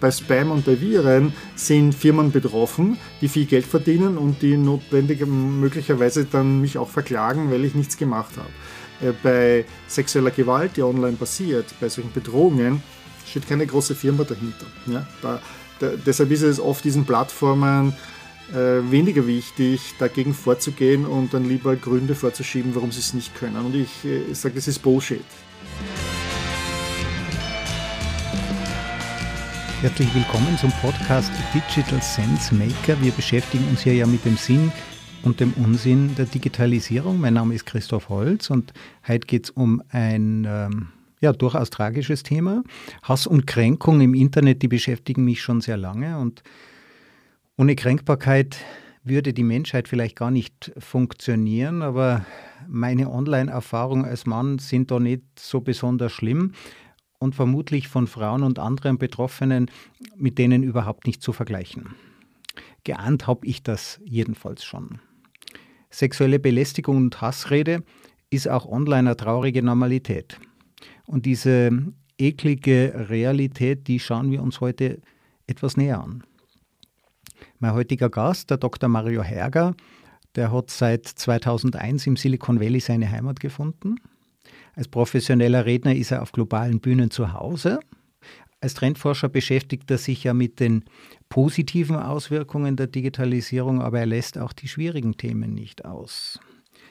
bei Spam und bei Viren sind Firmen betroffen, die viel Geld verdienen und die notwendig möglicherweise dann mich auch verklagen, weil ich nichts gemacht habe. Äh, bei sexueller Gewalt, die online passiert, bei solchen Bedrohungen, steht keine große Firma dahinter. Ja? Da, da, deshalb ist es oft diesen Plattformen äh, weniger wichtig, dagegen vorzugehen und dann lieber Gründe vorzuschieben, warum sie es nicht können. Und ich äh, sage, das ist Bullshit. Herzlich willkommen zum Podcast Digital Sense Maker. Wir beschäftigen uns hier ja mit dem Sinn und dem Unsinn der Digitalisierung. Mein Name ist Christoph Holz und heute geht es um ein ähm, ja, durchaus tragisches Thema. Hass und Kränkung im Internet, die beschäftigen mich schon sehr lange und ohne Kränkbarkeit würde die Menschheit vielleicht gar nicht funktionieren, aber meine Online-Erfahrungen als Mann sind da nicht so besonders schlimm und vermutlich von Frauen und anderen Betroffenen mit denen überhaupt nicht zu vergleichen. Geahnt habe ich das jedenfalls schon. Sexuelle Belästigung und Hassrede ist auch online eine traurige Normalität. Und diese eklige Realität, die schauen wir uns heute etwas näher an. Mein heutiger Gast, der Dr. Mario Herger, der hat seit 2001 im Silicon Valley seine Heimat gefunden. Als professioneller Redner ist er auf globalen Bühnen zu Hause. Als Trendforscher beschäftigt er sich ja mit den positiven Auswirkungen der Digitalisierung, aber er lässt auch die schwierigen Themen nicht aus.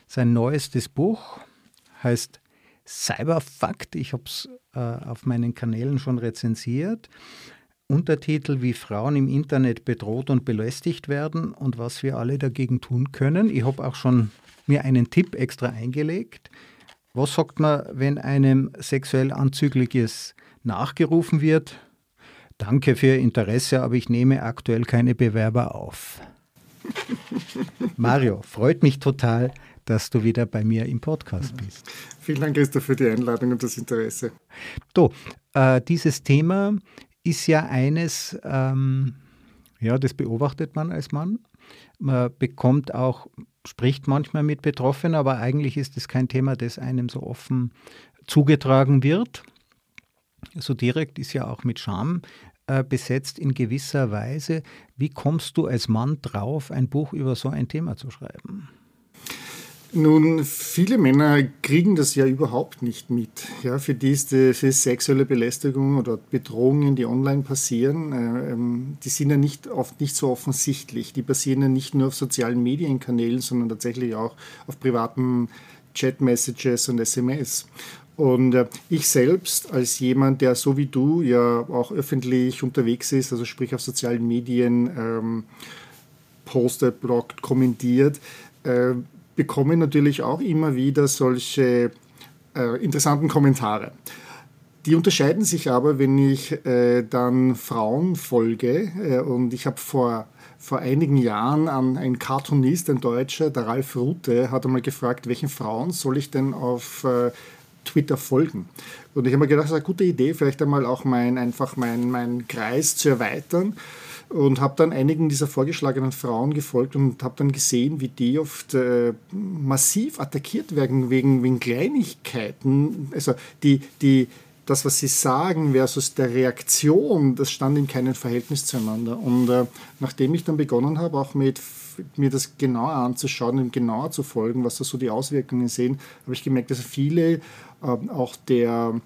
Sein neuestes Buch heißt Cyberfakt. Ich habe es äh, auf meinen Kanälen schon rezensiert. Untertitel, wie Frauen im Internet bedroht und belästigt werden und was wir alle dagegen tun können. Ich habe auch schon mir einen Tipp extra eingelegt. Was sagt man, wenn einem sexuell Anzügliches nachgerufen wird? Danke für Ihr Interesse, aber ich nehme aktuell keine Bewerber auf. Mario, freut mich total, dass du wieder bei mir im Podcast bist. Vielen Dank, Christoph, für die Einladung und das Interesse. So, äh, dieses Thema ist ja eines, ähm, ja, das beobachtet man als Mann. Man bekommt auch spricht manchmal mit Betroffenen, aber eigentlich ist es kein Thema, das einem so offen zugetragen wird. So direkt ist ja auch mit Scham äh, besetzt in gewisser Weise. Wie kommst du als Mann drauf, ein Buch über so ein Thema zu schreiben? Nun, viele Männer kriegen das ja überhaupt nicht mit. Ja, für die ist die, für sexuelle Belästigung oder Bedrohungen, die online passieren, äh, ähm, die sind ja nicht, oft nicht so offensichtlich. Die passieren ja nicht nur auf sozialen Medienkanälen, sondern tatsächlich auch auf privaten Chat-Messages und SMS. Und äh, ich selbst als jemand, der so wie du ja auch öffentlich unterwegs ist, also sprich auf sozialen Medien ähm, postet, bloggt, kommentiert, äh, bekomme natürlich auch immer wieder solche äh, interessanten Kommentare. Die unterscheiden sich aber, wenn ich äh, dann Frauen folge. Äh, und ich habe vor, vor einigen Jahren an einen Cartoonist, ein Deutscher, der Ralf Rute, hat einmal gefragt, welchen Frauen soll ich denn auf äh, Twitter folgen? Und ich habe mir gedacht, das ist eine gute Idee, vielleicht einmal auch mein, einfach meinen mein Kreis zu erweitern und habe dann einigen dieser vorgeschlagenen Frauen gefolgt und habe dann gesehen, wie die oft äh, massiv attackiert werden wegen, wegen Kleinigkeiten. Also die, die, das, was sie sagen versus der Reaktion, das stand in keinem Verhältnis zueinander. Und äh, nachdem ich dann begonnen habe, auch mit mir das genauer anzuschauen und genauer zu folgen, was da so die Auswirkungen sind, habe ich gemerkt, dass viele äh, auch der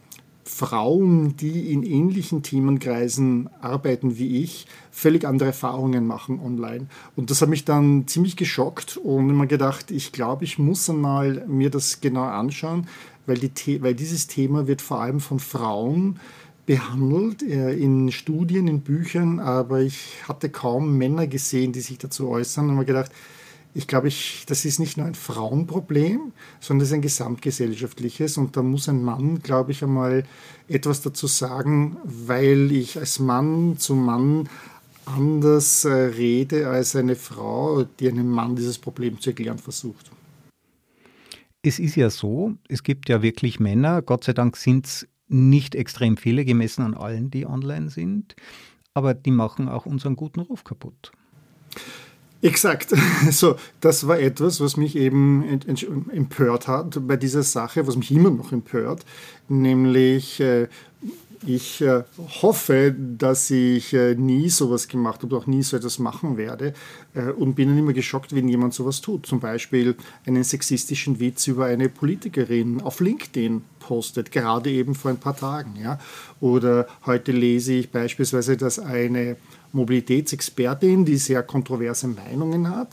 Frauen, die in ähnlichen Themenkreisen arbeiten wie ich, völlig andere Erfahrungen machen online. Und das hat mich dann ziemlich geschockt und immer gedacht, ich glaube, ich muss einmal mir das genau anschauen, weil, die, weil dieses Thema wird vor allem von Frauen behandelt äh, in Studien, in Büchern, aber ich hatte kaum Männer gesehen, die sich dazu äußern und habe gedacht, ich glaube, ich, das ist nicht nur ein Frauenproblem, sondern es ist ein gesamtgesellschaftliches. Und da muss ein Mann, glaube ich, einmal etwas dazu sagen, weil ich als Mann zu Mann anders äh, rede als eine Frau, die einem Mann dieses Problem zu erklären versucht. Es ist ja so, es gibt ja wirklich Männer, Gott sei Dank sind es nicht extrem viele, gemessen an allen, die online sind, aber die machen auch unseren guten Ruf kaputt. Exakt. So, das war etwas, was mich eben empört hat bei dieser Sache, was mich immer noch empört, nämlich äh, ich äh, hoffe, dass ich äh, nie sowas gemacht habe, auch nie so etwas machen werde und bin dann immer geschockt, wenn jemand sowas tut. Zum Beispiel einen sexistischen Witz über eine Politikerin auf LinkedIn postet, gerade eben vor ein paar Tagen. Ja? Oder heute lese ich beispielsweise, dass eine Mobilitätsexpertin, die sehr kontroverse Meinungen hat,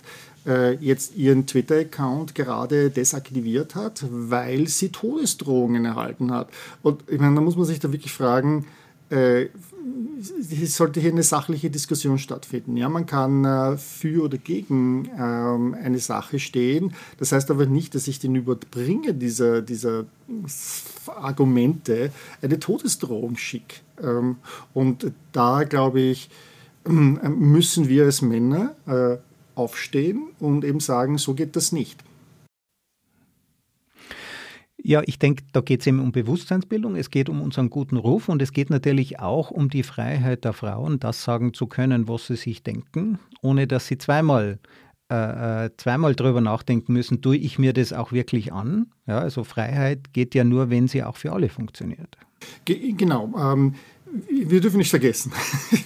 äh, jetzt ihren Twitter-Account gerade desaktiviert hat, weil sie Todesdrohungen erhalten hat. Und ich meine, da muss man sich da wirklich fragen, äh, es sollte hier eine sachliche Diskussion stattfinden. Ja, man kann äh, für oder gegen ähm, eine Sache stehen. Das heißt aber nicht, dass ich den Überbringer dieser, dieser Argumente eine Todesdrohung schicke. Ähm, und da glaube ich, müssen wir als Männer äh, aufstehen und eben sagen, so geht das nicht. Ja, ich denke, da geht es eben um Bewusstseinsbildung, es geht um unseren guten Ruf und es geht natürlich auch um die Freiheit der Frauen, das sagen zu können, was sie sich denken, ohne dass sie zweimal äh, äh zweimal drüber nachdenken müssen, tue ich mir das auch wirklich an? Ja, also Freiheit geht ja nur, wenn sie auch für alle funktioniert. Genau. Ähm, wir dürfen nicht vergessen,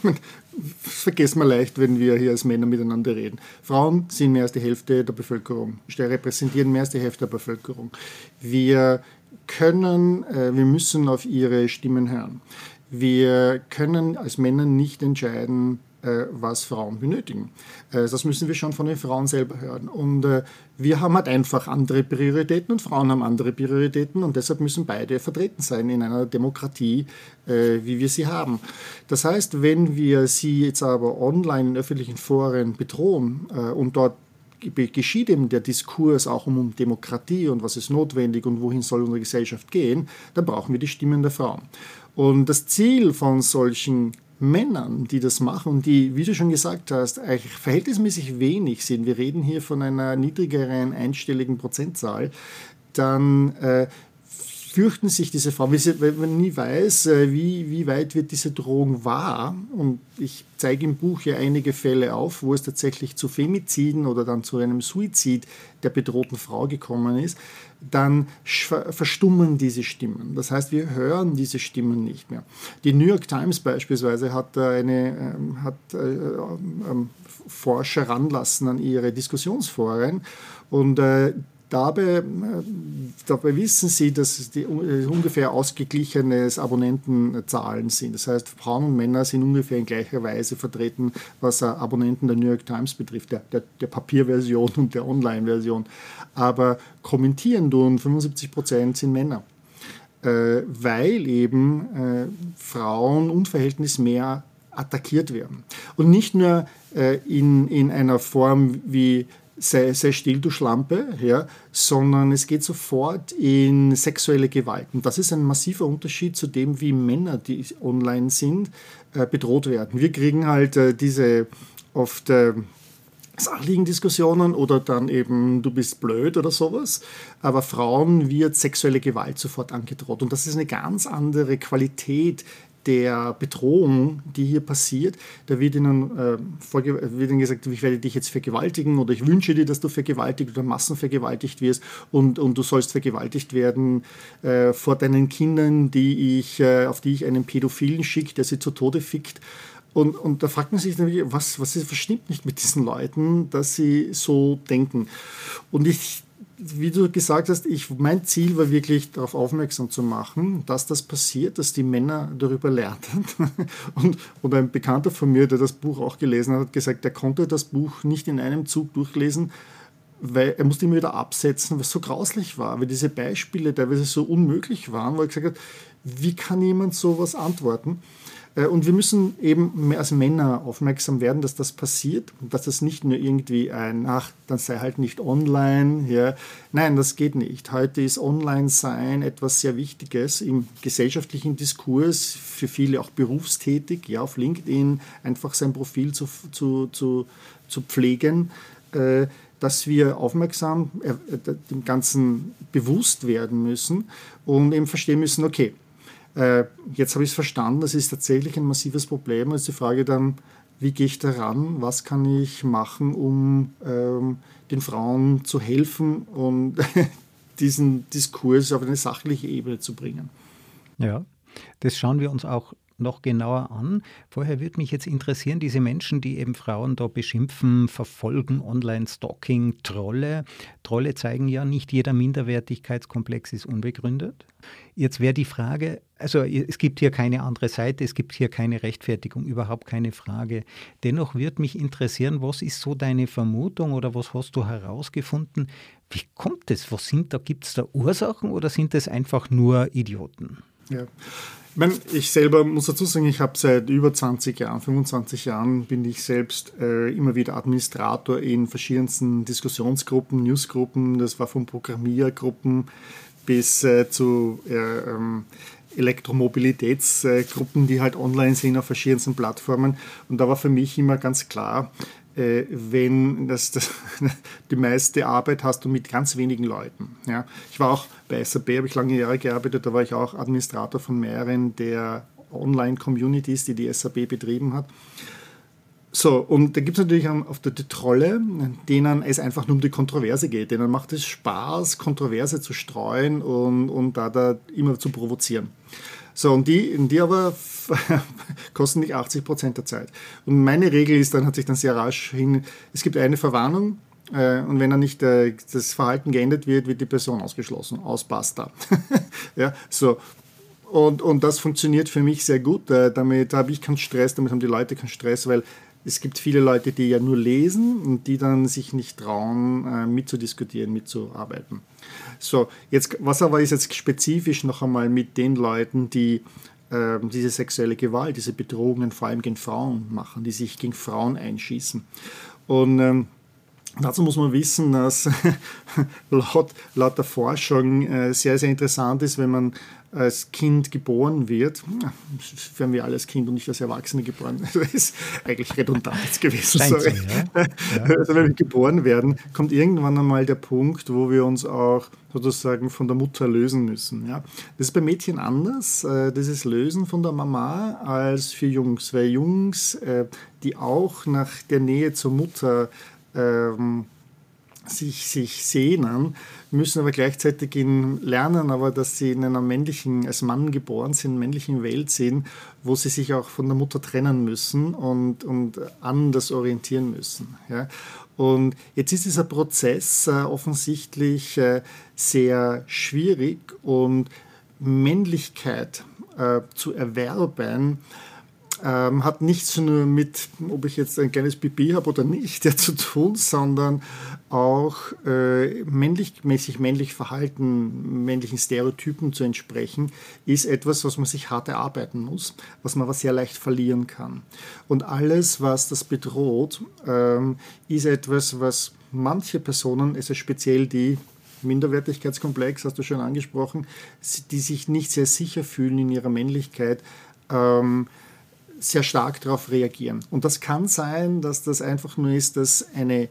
vergessen wir leicht, wenn wir hier als Männer miteinander reden. Frauen sind mehr als die Hälfte der Bevölkerung, repräsentieren mehr als die Hälfte der Bevölkerung. Wir können, äh, wir müssen auf ihre Stimmen hören. Wir können als Männer nicht entscheiden, was Frauen benötigen. Äh, das müssen wir schon von den Frauen selber hören. Und äh, wir haben halt einfach andere Prioritäten und Frauen haben andere Prioritäten und deshalb müssen beide vertreten sein in einer Demokratie, wie wir sie haben. Das heißt, wenn wir sie jetzt aber online in öffentlichen Foren bedrohen und dort geschieht eben der Diskurs auch um Demokratie und was ist notwendig und wohin soll unsere Gesellschaft gehen, dann brauchen wir die Stimmen der Frauen. Und das Ziel von solchen Männern, die das machen die, wie du schon gesagt hast, eigentlich verhältnismäßig wenig sind, wir reden hier von einer niedrigeren einstelligen Prozentzahl, dann äh, fürchten sich diese Frauen, weil man nie weiß, äh, wie, wie weit wird diese Drohung wahr. Und ich zeige im Buch ja einige Fälle auf, wo es tatsächlich zu Femiziden oder dann zu einem Suizid der bedrohten Frau gekommen ist. Dann verstummen diese Stimmen. Das heißt, wir hören diese Stimmen nicht mehr. Die New York Times beispielsweise hat, eine, ähm, hat äh, ähm, Forscher ranlassen an ihre Diskussionsforen und äh, Dabei, äh, dabei wissen Sie, dass die äh, ungefähr ausgeglichene Abonnentenzahlen sind. Das heißt, Frauen und Männer sind ungefähr in gleicher Weise vertreten, was Abonnenten der New York Times betrifft, der, der, der Papierversion und der Online-Version. Aber kommentieren tun 75 Prozent sind Männer. Äh, weil eben äh, Frauen unverhältnismäßig mehr attackiert werden. Und nicht nur äh, in, in einer Form wie sei, sei still, du Schlampe, ja, sondern es geht sofort in sexuelle Gewalt. Und das ist ein massiver Unterschied zu dem, wie Männer, die online sind, äh, bedroht werden. Wir kriegen halt äh, diese oft äh, sachlichen Diskussionen oder dann eben du bist blöd oder sowas. Aber Frauen wird sexuelle Gewalt sofort angedroht. Und das ist eine ganz andere Qualität der Bedrohung, die hier passiert, da wird ihnen, äh, wird ihnen gesagt, ich werde dich jetzt vergewaltigen oder ich wünsche dir, dass du vergewaltigt oder massenvergewaltigt wirst und, und du sollst vergewaltigt werden äh, vor deinen Kindern, die ich, äh, auf die ich einen Pädophilen schicke, der sie zu Tode fickt. Und, und da fragt man sich dann, was, was ist, was stimmt nicht mit diesen Leuten, dass sie so denken. Und ich wie du gesagt hast, ich, mein Ziel war wirklich darauf aufmerksam zu machen, dass das passiert, dass die Männer darüber lernen. Und, und ein Bekannter von mir, der das Buch auch gelesen hat, hat gesagt, er konnte das Buch nicht in einem Zug durchlesen, weil er musste immer wieder absetzen, was so grauslich war, weil diese Beispiele teilweise so unmöglich waren, wo er gesagt hat, wie kann jemand sowas antworten? Äh, und wir müssen eben als Männer aufmerksam werden, dass das passiert dass das nicht nur irgendwie ein, ach, dann sei halt nicht online. Ja. Nein, das geht nicht. Heute ist Online-Sein etwas sehr Wichtiges im gesellschaftlichen Diskurs, für viele auch berufstätig, ja, auf LinkedIn einfach sein Profil zu, zu, zu, zu pflegen. Äh, dass wir aufmerksam äh, dem Ganzen bewusst werden müssen und eben verstehen müssen, okay, äh, jetzt habe ich es verstanden, das ist tatsächlich ein massives Problem. Jetzt ist die Frage dann, wie gehe ich daran? Was kann ich machen, um ähm, den Frauen zu helfen und diesen Diskurs auf eine sachliche Ebene zu bringen? Ja. Das schauen wir uns auch noch genauer an. Vorher würde mich jetzt interessieren, diese Menschen, die eben Frauen da beschimpfen, verfolgen, Online-Stalking, Trolle. Trolle zeigen ja, nicht jeder Minderwertigkeitskomplex ist unbegründet. Jetzt wäre die Frage, also es gibt hier keine andere Seite, es gibt hier keine Rechtfertigung, überhaupt keine Frage. Dennoch würde mich interessieren, was ist so deine Vermutung oder was hast du herausgefunden? Wie kommt es? Was sind da? Gibt es da Ursachen oder sind es einfach nur Idioten? Ja. Ich, meine, ich selber muss dazu sagen, ich habe seit über 20 Jahren, 25 Jahren, bin ich selbst äh, immer wieder Administrator in verschiedensten Diskussionsgruppen, Newsgruppen. Das war von Programmiergruppen bis äh, zu äh, ähm, Elektromobilitätsgruppen, die halt online sind auf verschiedensten Plattformen. Und da war für mich immer ganz klar, äh, wenn das, das, die meiste Arbeit hast du mit ganz wenigen Leuten. Ja. Ich war auch bei SAP, habe ich lange Jahre gearbeitet, da war ich auch Administrator von mehreren der Online-Communities, die die SAP betrieben hat. So, und da gibt es natürlich auf der Trolle, denen es einfach nur um die Kontroverse geht. Denen macht es Spaß, Kontroverse zu streuen und, und da, da immer zu provozieren. So, und die, die aber kosten nicht 80 Prozent der Zeit. Und meine Regel ist dann, hat sich dann sehr rasch hin, es gibt eine Verwarnung, und wenn dann nicht äh, das Verhalten geändert wird, wird die Person ausgeschlossen. Aus basta. ja, so. Und, und das funktioniert für mich sehr gut. Äh, damit habe ich keinen Stress, damit haben die Leute keinen Stress, weil es gibt viele Leute, die ja nur lesen und die dann sich nicht trauen, äh, mitzudiskutieren, mitzuarbeiten. So, jetzt, was aber ist jetzt spezifisch noch einmal mit den Leuten, die äh, diese sexuelle Gewalt, diese Bedrohungen vor allem gegen Frauen machen, die sich gegen Frauen einschießen. Und ähm, Dazu muss man wissen, dass laut, laut der Forschung äh, sehr, sehr interessant ist, wenn man als Kind geboren wird, werden wir alle als Kind und nicht als Erwachsene geboren. Das ist eigentlich redundant gewesen. Sorry. Ja? Ja. Also wenn wir geboren werden, kommt irgendwann einmal der Punkt, wo wir uns auch sozusagen von der Mutter lösen müssen. Ja? Das ist bei Mädchen anders, äh, das ist Lösen von der Mama als für Jungs, weil Jungs, äh, die auch nach der Nähe zur Mutter ähm, sich, sich sehnen, müssen aber gleichzeitig in lernen, aber dass sie in einer männlichen, als Mann geboren sind, männlichen Welt sind, wo sie sich auch von der Mutter trennen müssen und, und anders orientieren müssen. Ja. Und jetzt ist dieser Prozess äh, offensichtlich äh, sehr schwierig und Männlichkeit äh, zu erwerben, ähm, hat nichts nur mit, ob ich jetzt ein kleines Pipi habe oder nicht, ja, zu tun, sondern auch äh, männlich, mäßig männlich Verhalten, männlichen Stereotypen zu entsprechen, ist etwas, was man sich hart erarbeiten muss, was man aber sehr leicht verlieren kann. Und alles, was das bedroht, ähm, ist etwas, was manche Personen, also speziell die Minderwertigkeitskomplex, hast du schon angesprochen, die sich nicht sehr sicher fühlen in ihrer Männlichkeit, ähm, sehr stark darauf reagieren. Und das kann sein, dass das einfach nur ist, dass eine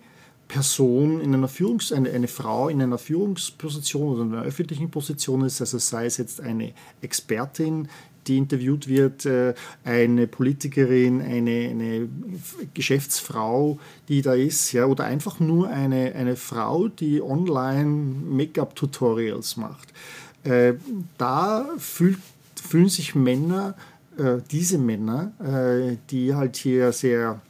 Person in einer Führungs eine, eine Frau in einer Führungsposition oder in einer öffentlichen Position ist, also sei es jetzt eine Expertin, die interviewt wird, äh, eine Politikerin, eine, eine Geschäftsfrau, die da ist, ja, oder einfach nur eine, eine Frau, die online Make-up-Tutorials macht. Äh, da fühlt, fühlen sich Männer äh, diese Männer, äh, die halt hier sehr,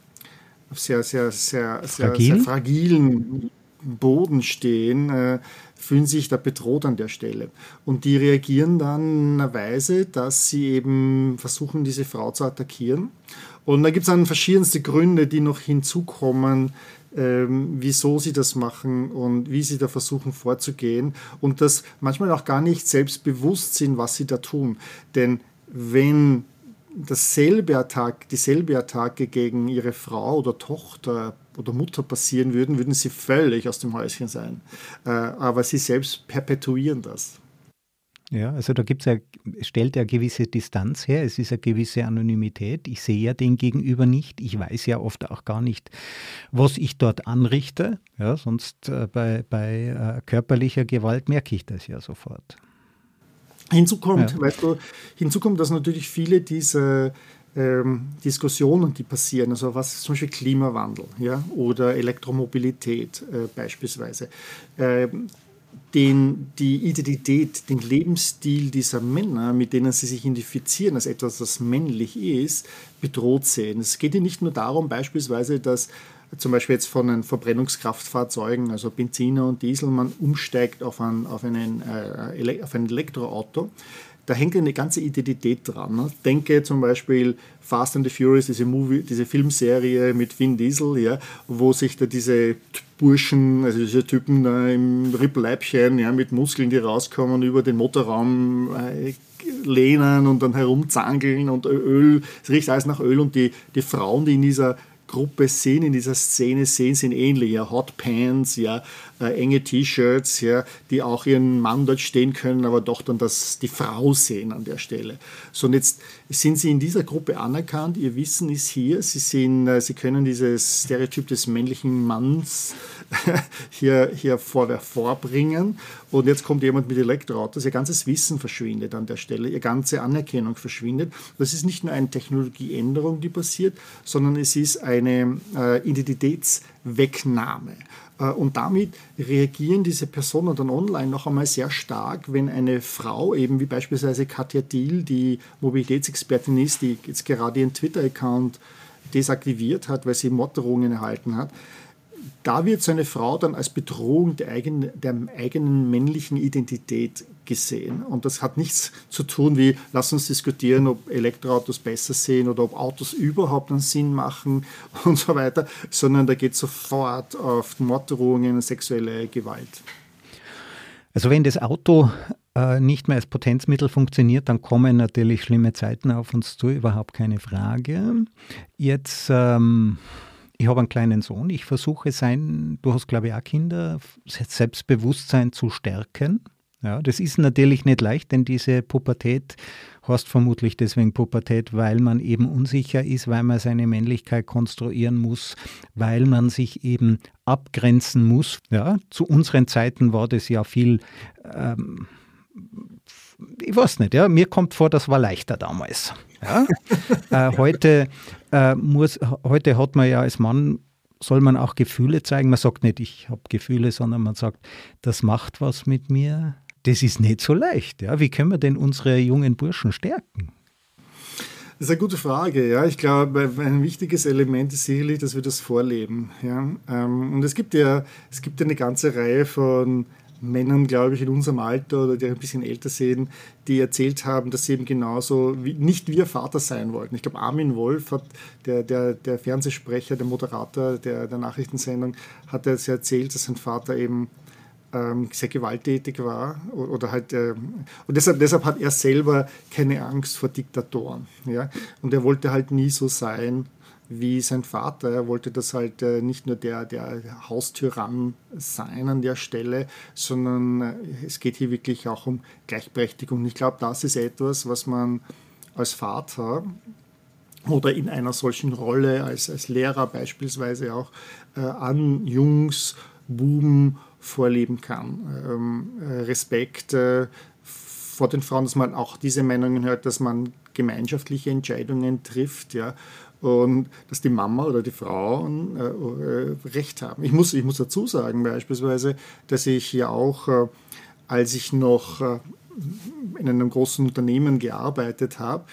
sehr, sehr, sehr, sehr, Fragil? sehr fragilen Boden stehen, äh, fühlen sich da bedroht an der Stelle. Und die reagieren dann in einer Weise, dass sie eben versuchen, diese Frau zu attackieren. Und da gibt es dann verschiedenste Gründe, die noch hinzukommen, ähm, wieso sie das machen und wie sie da versuchen vorzugehen und das manchmal auch gar nicht selbstbewusst sind, was sie da tun. Denn wenn dasselbe Attack, dieselbe Attacke gegen ihre Frau oder Tochter oder Mutter passieren würden, würden sie völlig aus dem Häuschen sein. Äh, aber sie selbst perpetuieren das. Ja, also da gibt's ja, stellt ja gewisse Distanz her, es ist eine gewisse Anonymität. Ich sehe ja den Gegenüber nicht, ich weiß ja oft auch gar nicht, was ich dort anrichte. Ja, sonst äh, bei, bei äh, körperlicher Gewalt merke ich das ja sofort. Hinzu kommt, ja. weißt du, hinzu kommt, dass natürlich viele dieser ähm, Diskussionen, die passieren, also was zum Beispiel Klimawandel ja, oder Elektromobilität äh, beispielsweise, äh, den, die Identität, den Lebensstil dieser Männer, mit denen sie sich identifizieren als etwas, das männlich ist, bedroht sehen. Es geht hier nicht nur darum, beispielsweise, dass zum Beispiel jetzt von den Verbrennungskraftfahrzeugen, also Benziner und Diesel, man umsteigt auf ein, auf einen, äh, auf ein Elektroauto, da hängt eine ganze Identität dran. Ne? Denke zum Beispiel Fast and the Furious, diese, Movie, diese Filmserie mit Vin Diesel, ja, wo sich da diese Burschen, also diese Typen da im Rippleibchen ja, mit Muskeln, die rauskommen, über den Motorraum äh, lehnen und dann herumzangeln und Öl, es riecht alles nach Öl und die, die Frauen, die in dieser Gruppe sehen, in dieser Szene sehen, sind ähnlich. Ja, Hot Pants, ja, äh, enge T-Shirts, ja, die auch ihren Mann dort stehen können, aber doch dann das, die Frau sehen an der Stelle. So, und jetzt sind sie in dieser Gruppe anerkannt. Ihr Wissen ist hier. Sie, sind, äh, sie können dieses Stereotyp des männlichen Manns hier, hier vor, vorbringen. Und jetzt kommt jemand mit Elektroautos. Ihr ganzes Wissen verschwindet an der Stelle. Ihre ganze Anerkennung verschwindet. Das ist nicht nur eine Technologieänderung, die passiert, sondern es ist eine äh, Identitätswegnahme. Äh, und damit reagieren diese Personen dann online noch einmal sehr stark, wenn eine Frau, eben wie beispielsweise Katja Thiel, die Mobilitätsexpertin ist, die jetzt gerade ihren Twitter-Account desaktiviert hat, weil sie Morddrohungen erhalten hat, da wird so eine Frau dann als Bedrohung der eigenen, der eigenen männlichen Identität gesehen. Und das hat nichts zu tun wie, lass uns diskutieren, ob Elektroautos besser sehen oder ob Autos überhaupt einen Sinn machen und so weiter, sondern da geht sofort auf Morddrohungen sexuelle Gewalt. Also wenn das Auto äh, nicht mehr als Potenzmittel funktioniert, dann kommen natürlich schlimme Zeiten auf uns zu, überhaupt keine Frage. Jetzt ähm ich habe einen kleinen Sohn. Ich versuche sein, du hast glaube ich auch Kinder, Selbstbewusstsein zu stärken. Ja, das ist natürlich nicht leicht, denn diese Pubertät heißt vermutlich deswegen Pubertät, weil man eben unsicher ist, weil man seine Männlichkeit konstruieren muss, weil man sich eben abgrenzen muss. Ja, zu unseren Zeiten war das ja viel ähm, ich weiß nicht, ja, mir kommt vor, das war leichter damals. Ja? äh, heute, äh, muss, heute hat man ja als Mann, soll man auch Gefühle zeigen. Man sagt nicht, ich habe Gefühle, sondern man sagt, das macht was mit mir. Das ist nicht so leicht. Ja? Wie können wir denn unsere jungen Burschen stärken? Das ist eine gute Frage. Ja, ich glaube, ein wichtiges Element ist sicherlich, dass wir das vorleben. Ja, ähm, und es gibt ja, es gibt ja eine ganze Reihe von Männern, glaube ich, in unserem Alter oder die ein bisschen älter sehen, die erzählt haben, dass sie eben genauso wie, nicht wir Vater sein wollten. Ich glaube, Armin Wolf, hat, der, der, der Fernsehsprecher, der Moderator der, der Nachrichtensendung, hat er erzählt, dass sein Vater eben ähm, sehr gewalttätig war oder halt äh, und deshalb, deshalb hat er selber keine Angst vor Diktatoren ja und er wollte halt nie so sein wie sein Vater. Er wollte das halt äh, nicht nur der, der Haustyrann sein an der Stelle, sondern äh, es geht hier wirklich auch um Gleichberechtigung. Ich glaube, das ist etwas, was man als Vater oder in einer solchen Rolle als, als Lehrer beispielsweise auch äh, an Jungs, Buben vorleben kann. Ähm, Respekt vor den Frauen, dass man auch diese Meinungen hört, dass man gemeinschaftliche Entscheidungen trifft, ja, und dass die Mama oder die Frauen äh, äh, Recht haben. Ich muss, ich muss dazu sagen beispielsweise, dass ich ja auch, äh, als ich noch äh, in einem großen Unternehmen gearbeitet habe,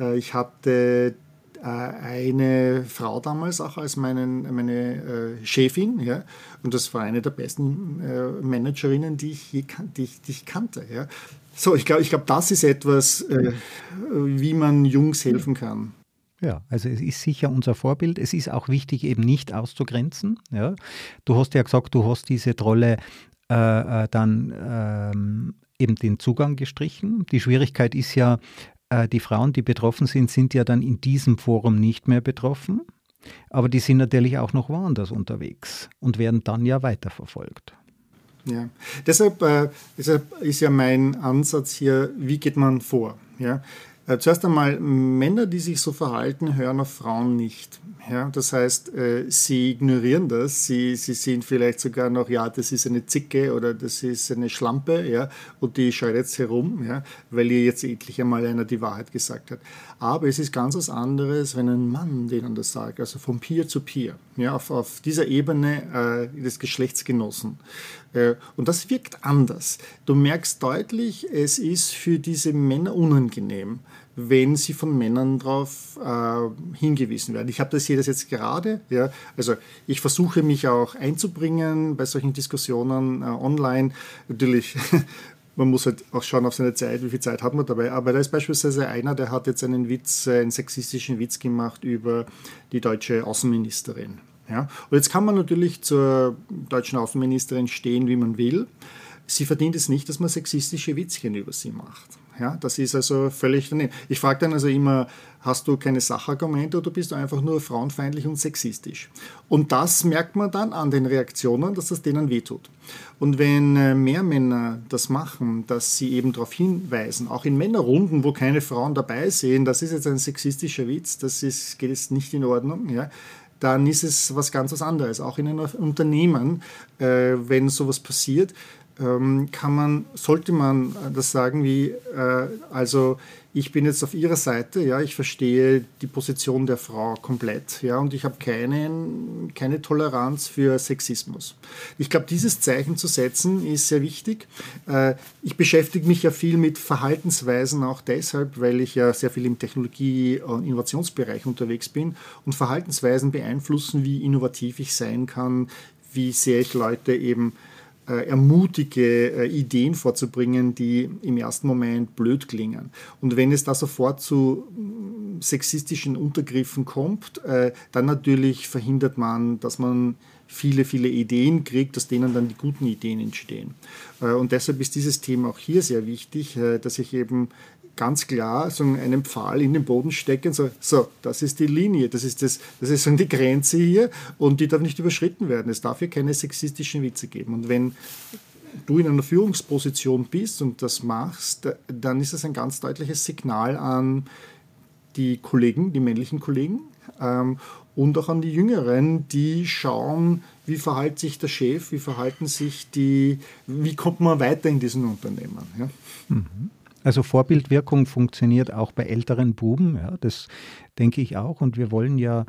äh, ich hatte äh, eine Frau damals auch als meinen, meine Chefin, ja, und das war eine der besten Managerinnen, die ich, je, die ich, die ich kannte. Ja. So, ich glaube, ich glaub, das ist etwas, wie man Jungs helfen kann. Ja, also es ist sicher unser Vorbild. Es ist auch wichtig, eben nicht auszugrenzen. Ja. Du hast ja gesagt, du hast diese Trolle äh, äh, dann ähm, eben den Zugang gestrichen. Die Schwierigkeit ist ja, äh, die Frauen, die betroffen sind, sind ja dann in diesem Forum nicht mehr betroffen. Aber die sind natürlich auch noch woanders unterwegs und werden dann ja weiterverfolgt. Ja, deshalb, äh, deshalb ist ja mein Ansatz hier, wie geht man vor? Ja? Äh, zuerst einmal, Männer, die sich so verhalten, hören auf Frauen nicht. Ja, das heißt, äh, sie ignorieren das, sie, sie sehen vielleicht sogar noch, ja, das ist eine Zicke oder das ist eine Schlampe, ja, und die schreit jetzt herum, ja, weil ihr jetzt endlich einmal einer die Wahrheit gesagt hat. Aber es ist ganz was anderes, wenn ein Mann denen das sagt, also von Peer zu Peer, ja, auf, auf dieser Ebene äh, des Geschlechtsgenossen. Äh, und das wirkt anders. Du merkst deutlich, es ist für diese Männer unangenehm, wenn sie von Männern darauf äh, hingewiesen werden. Ich habe das, sehe das jetzt gerade. Ja, also ich versuche mich auch einzubringen bei solchen Diskussionen äh, online. Natürlich man muss halt auch schauen auf seine Zeit, wie viel Zeit hat man dabei. Aber da ist beispielsweise einer, der hat jetzt einen Witz, einen sexistischen Witz gemacht über die deutsche Außenministerin. Ja? Und jetzt kann man natürlich zur deutschen Außenministerin stehen, wie man will. Sie verdient es nicht, dass man sexistische Witzchen über sie macht. Ja, das ist also völlig daneben. Ich frage dann also immer, hast du keine Sachargumente oder bist du einfach nur frauenfeindlich und sexistisch? Und das merkt man dann an den Reaktionen, dass das denen wehtut. Und wenn äh, mehr Männer das machen, dass sie eben darauf hinweisen, auch in Männerrunden, wo keine Frauen dabei sehen, das ist jetzt ein sexistischer Witz, das ist, geht jetzt nicht in Ordnung, ja, dann ist es was ganz anderes. Auch in einem Unternehmen, äh, wenn sowas passiert, kann man, sollte man das sagen wie, äh, also ich bin jetzt auf Ihrer Seite, ja, ich verstehe die Position der Frau komplett, ja, und ich habe keine, keine Toleranz für Sexismus. Ich glaube, dieses Zeichen zu setzen ist sehr wichtig. Äh, ich beschäftige mich ja viel mit Verhaltensweisen auch deshalb, weil ich ja sehr viel im Technologie- und Innovationsbereich unterwegs bin und Verhaltensweisen beeinflussen, wie innovativ ich sein kann, wie sehr ich Leute eben äh, ermutige, äh, Ideen vorzubringen, die im ersten Moment blöd klingen. Und wenn es da sofort zu mm, sexistischen Untergriffen kommt, äh, dann natürlich verhindert man, dass man viele, viele Ideen kriegt, aus denen dann die guten Ideen entstehen. Und deshalb ist dieses Thema auch hier sehr wichtig, dass ich eben ganz klar so einen Pfahl in den Boden stecken, so, so, das ist die Linie, das ist, das, das ist so die Grenze hier und die darf nicht überschritten werden. Es darf hier keine sexistischen Witze geben. Und wenn du in einer Führungsposition bist und das machst, dann ist das ein ganz deutliches Signal an die Kollegen, die männlichen Kollegen ähm, und auch an die Jüngeren, die schauen, wie verhält sich der Chef, wie verhalten sich die, wie kommt man weiter in diesen Unternehmen. Ja? Mhm. Also Vorbildwirkung funktioniert auch bei älteren Buben, ja, das denke ich auch. Und wir wollen ja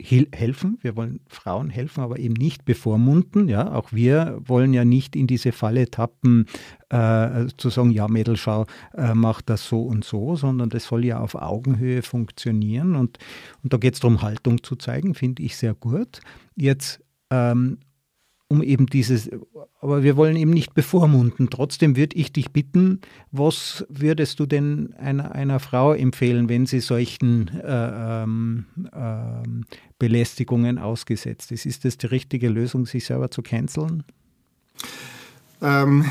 helfen, wir wollen Frauen helfen, aber eben nicht bevormunden. Ja, auch wir wollen ja nicht in diese Falle tappen, äh, zu sagen, ja, Mädelschau äh, macht das so und so, sondern das soll ja auf Augenhöhe funktionieren. Und, und da geht es darum, Haltung zu zeigen, finde ich sehr gut. Jetzt ähm, um eben dieses, aber wir wollen eben nicht bevormunden. Trotzdem würde ich dich bitten, was würdest du denn einer, einer Frau empfehlen, wenn sie solchen äh, ähm, äh, Belästigungen ausgesetzt ist? Ist das die richtige Lösung, sich selber zu canceln? Ähm,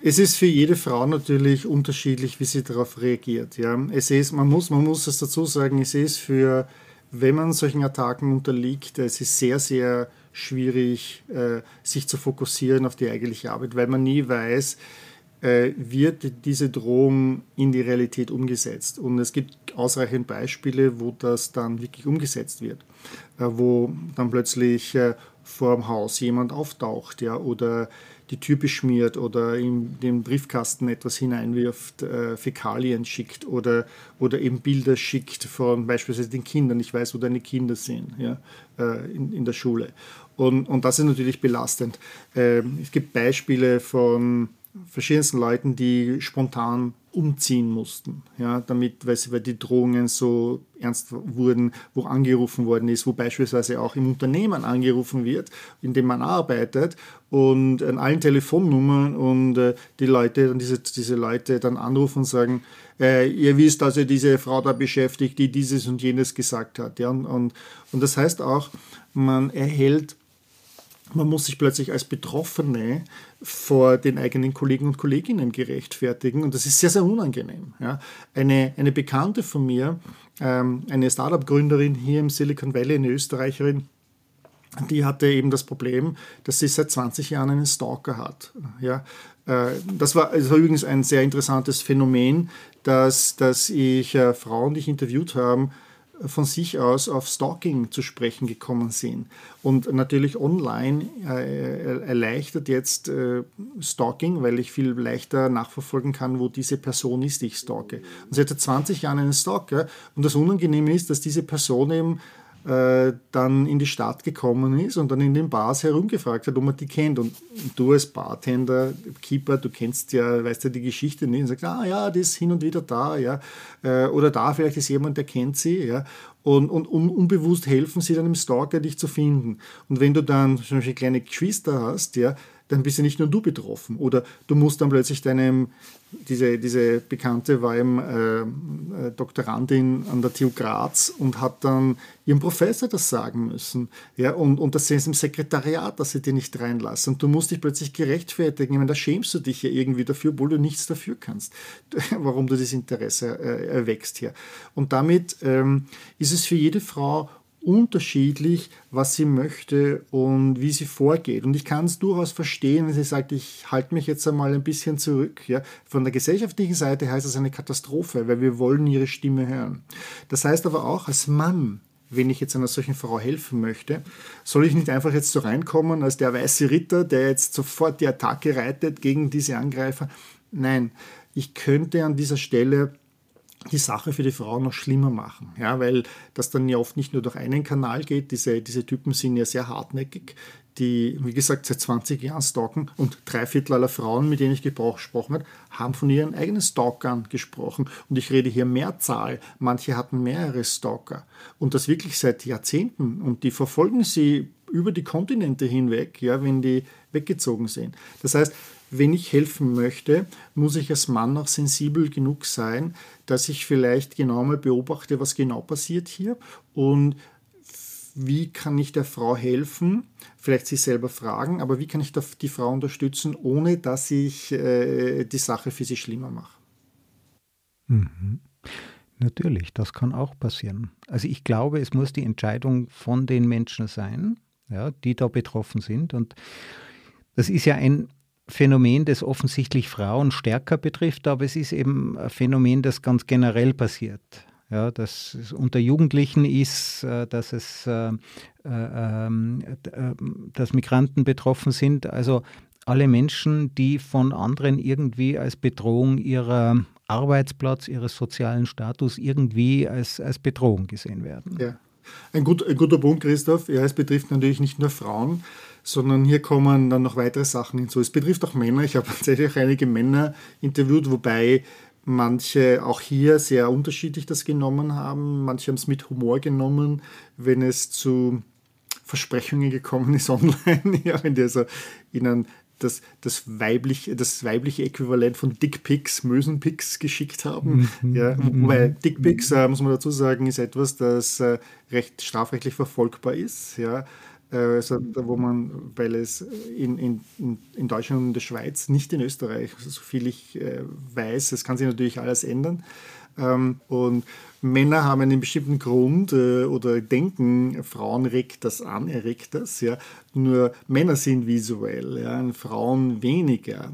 es ist für jede Frau natürlich unterschiedlich, wie sie darauf reagiert. Ja. Es ist, man, muss, man muss es dazu sagen, es ist für, wenn man solchen Attacken unterliegt, es ist sehr, sehr schwierig, äh, sich zu fokussieren auf die eigentliche Arbeit, weil man nie weiß, äh, wird diese Drohung in die Realität umgesetzt. Und es gibt ausreichend Beispiele, wo das dann wirklich umgesetzt wird, äh, wo dann plötzlich vor dem Haus jemand auftaucht ja, oder die Tür beschmiert oder in den Briefkasten etwas hineinwirft, äh, Fäkalien schickt oder, oder eben Bilder schickt von beispielsweise den Kindern. Ich weiß, wo deine Kinder sind ja, äh, in, in der Schule. Und, und das ist natürlich belastend. Ähm, es gibt Beispiele von verschiedensten Leuten, die spontan umziehen mussten, ja, damit, weil, sie, die Drohungen so ernst wurden, wo angerufen worden ist, wo beispielsweise auch im Unternehmen angerufen wird, in dem man arbeitet und an allen Telefonnummern und äh, die Leute, dann diese, diese Leute dann anrufen und sagen, äh, ihr wisst also diese Frau da beschäftigt, die dieses und jenes gesagt hat, ja, und, und, und das heißt auch, man erhält man muss sich plötzlich als Betroffene vor den eigenen Kollegen und Kolleginnen gerechtfertigen und das ist sehr, sehr unangenehm. Ja. Eine, eine Bekannte von mir, ähm, eine Startup-Gründerin hier im Silicon Valley, eine Österreicherin, die hatte eben das Problem, dass sie seit 20 Jahren einen Stalker hat. Ja, äh, das war, das war übrigens ein sehr interessantes Phänomen, dass, dass ich äh, Frauen, die ich interviewt habe, von sich aus auf Stalking zu sprechen gekommen sind. Und natürlich online äh, erleichtert jetzt äh, Stalking, weil ich viel leichter nachverfolgen kann, wo diese Person ist, die ich stalke. Und seit 20 Jahren einen Stalker. Und das Unangenehme ist, dass diese Person eben äh, dann in die Stadt gekommen ist und dann in den Bars herumgefragt hat, ob man die kennt. Und du als Bartender, Keeper, du kennst ja, weißt ja die Geschichte nicht und sagst, ah ja, die ist hin und wieder da, ja. Äh, oder da, vielleicht ist jemand, der kennt sie, ja. Und, und un, unbewusst helfen sie dann im Stalker, dich zu finden. Und wenn du dann zum Beispiel kleine Geschwister hast, ja, dann bist ja nicht nur du betroffen. Oder du musst dann plötzlich deinem, diese, diese Bekannte war eben äh, äh Doktorandin an der TU Graz und hat dann ihrem Professor das sagen müssen. Ja, und, und das ist im Sekretariat, dass sie dir nicht reinlassen. Und du musst dich plötzlich gerechtfertigen. Ich meine, da schämst du dich ja irgendwie dafür, obwohl du nichts dafür kannst, warum du das Interesse äh, erwächst hier. Und damit ähm, ist es für jede Frau unterschiedlich, was sie möchte und wie sie vorgeht. Und ich kann es durchaus verstehen, wenn sie sagt, ich halte mich jetzt einmal ein bisschen zurück. Ja. Von der gesellschaftlichen Seite heißt das eine Katastrophe, weil wir wollen ihre Stimme hören. Das heißt aber auch, als Mann wenn ich jetzt einer solchen Frau helfen möchte, soll ich nicht einfach jetzt so reinkommen als der weiße Ritter, der jetzt sofort die Attacke reitet gegen diese Angreifer. Nein, ich könnte an dieser Stelle die Sache für die Frau noch schlimmer machen, ja, weil das dann ja oft nicht nur durch einen Kanal geht, diese, diese Typen sind ja sehr hartnäckig, die, wie gesagt, seit 20 Jahren stalken und drei Viertel aller Frauen, mit denen ich gesprochen habe, haben von ihren eigenen Stalkern gesprochen. Und ich rede hier Mehrzahl. Manche hatten mehrere Stalker. Und das wirklich seit Jahrzehnten. Und die verfolgen sie über die Kontinente hinweg, ja, wenn die weggezogen sind. Das heißt, wenn ich helfen möchte, muss ich als Mann auch sensibel genug sein, dass ich vielleicht genau mal beobachte, was genau passiert hier und wie kann ich der Frau helfen, vielleicht sie selber fragen, aber wie kann ich die Frau unterstützen, ohne dass ich äh, die Sache für sie schlimmer mache. Mhm. Natürlich, das kann auch passieren. Also ich glaube, es muss die Entscheidung von den Menschen sein, ja, die da betroffen sind. Und das ist ja ein Phänomen, das offensichtlich Frauen stärker betrifft, aber es ist eben ein Phänomen, das ganz generell passiert. Ja, dass es unter Jugendlichen ist, äh, dass es äh, äh, äh, dass Migranten betroffen sind. Also alle Menschen, die von anderen irgendwie als Bedrohung ihrer Arbeitsplatz, ihres sozialen Status irgendwie als, als Bedrohung gesehen werden. Ja. Ein, gut, ein guter Punkt, Christoph. Ja, es betrifft natürlich nicht nur Frauen, sondern hier kommen dann noch weitere Sachen hinzu. Es betrifft auch Männer. Ich habe tatsächlich auch einige Männer interviewt, wobei manche auch hier sehr unterschiedlich das genommen haben. Manche haben es mit Humor genommen, wenn es zu Versprechungen gekommen ist online, ja, wenn die also ihnen das, das, weibliche, das weibliche Äquivalent von Dickpics, Mösenpics geschickt haben. Mhm. Ja, wobei Dickpics, äh, muss man dazu sagen, ist etwas, das äh, recht strafrechtlich verfolgbar ist. Ja. Äh, also, wo man, weil es in, in, in Deutschland und in der Schweiz, nicht in Österreich, so viel ich äh, weiß, es kann sich natürlich alles ändern. Ähm, und Männer haben einen bestimmten Grund äh, oder denken, Frauen regt das an, erregt das. Ja. Nur Männer sind visuell, ja, Frauen weniger.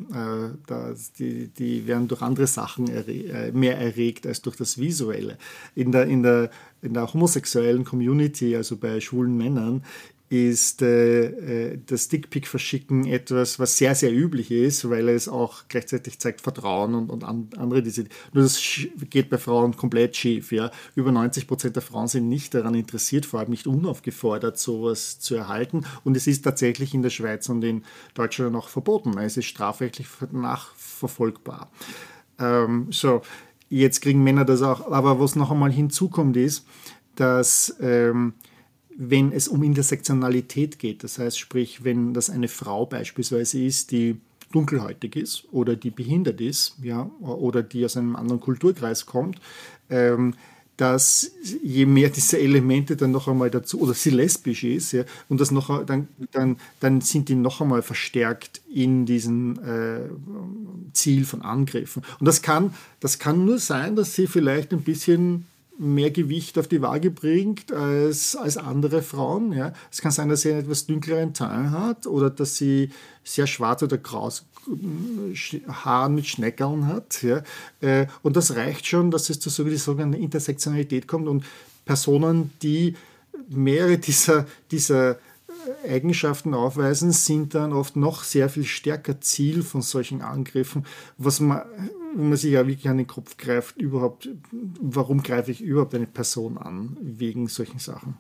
Das, die, die werden durch andere Sachen erre äh, mehr erregt als durch das Visuelle. In der, in der in der homosexuellen Community, also bei schwulen Männern, ist äh, äh, das Dickpick verschicken etwas, was sehr, sehr üblich ist, weil es auch gleichzeitig zeigt Vertrauen und, und an, andere diese. Nur das geht bei Frauen komplett schief. Ja? Über 90 Prozent der Frauen sind nicht daran interessiert, vor allem nicht unaufgefordert, sowas zu erhalten. Und es ist tatsächlich in der Schweiz und in Deutschland auch verboten. Es ist strafrechtlich nachverfolgbar. Ähm, so, jetzt kriegen Männer das auch. Aber was noch einmal hinzukommt, ist, dass ähm, wenn es um Intersektionalität geht, das heißt sprich, wenn das eine Frau beispielsweise ist, die dunkelhäutig ist oder die behindert ist, ja, oder die aus einem anderen Kulturkreis kommt, ähm, dass je mehr diese Elemente dann noch einmal dazu, oder sie lesbisch ist, ja, und das noch, dann, dann, dann sind die noch einmal verstärkt in diesem äh, Ziel von Angriffen. Und das kann, das kann nur sein, dass sie vielleicht ein bisschen mehr Gewicht auf die Waage bringt als, als andere Frauen. Ja. Es kann sein, dass sie einen etwas dunkleren Teint hat oder dass sie sehr schwarz oder graus Haaren mit Schneckeln hat. Ja. Äh, und das reicht schon, dass es zu so die sogenannte Intersektionalität kommt und Personen, die mehrere dieser, dieser Eigenschaften aufweisen, sind dann oft noch sehr viel stärker Ziel von solchen Angriffen, was man, wenn man sich ja wirklich an den Kopf greift, überhaupt, warum greife ich überhaupt eine Person an wegen solchen Sachen?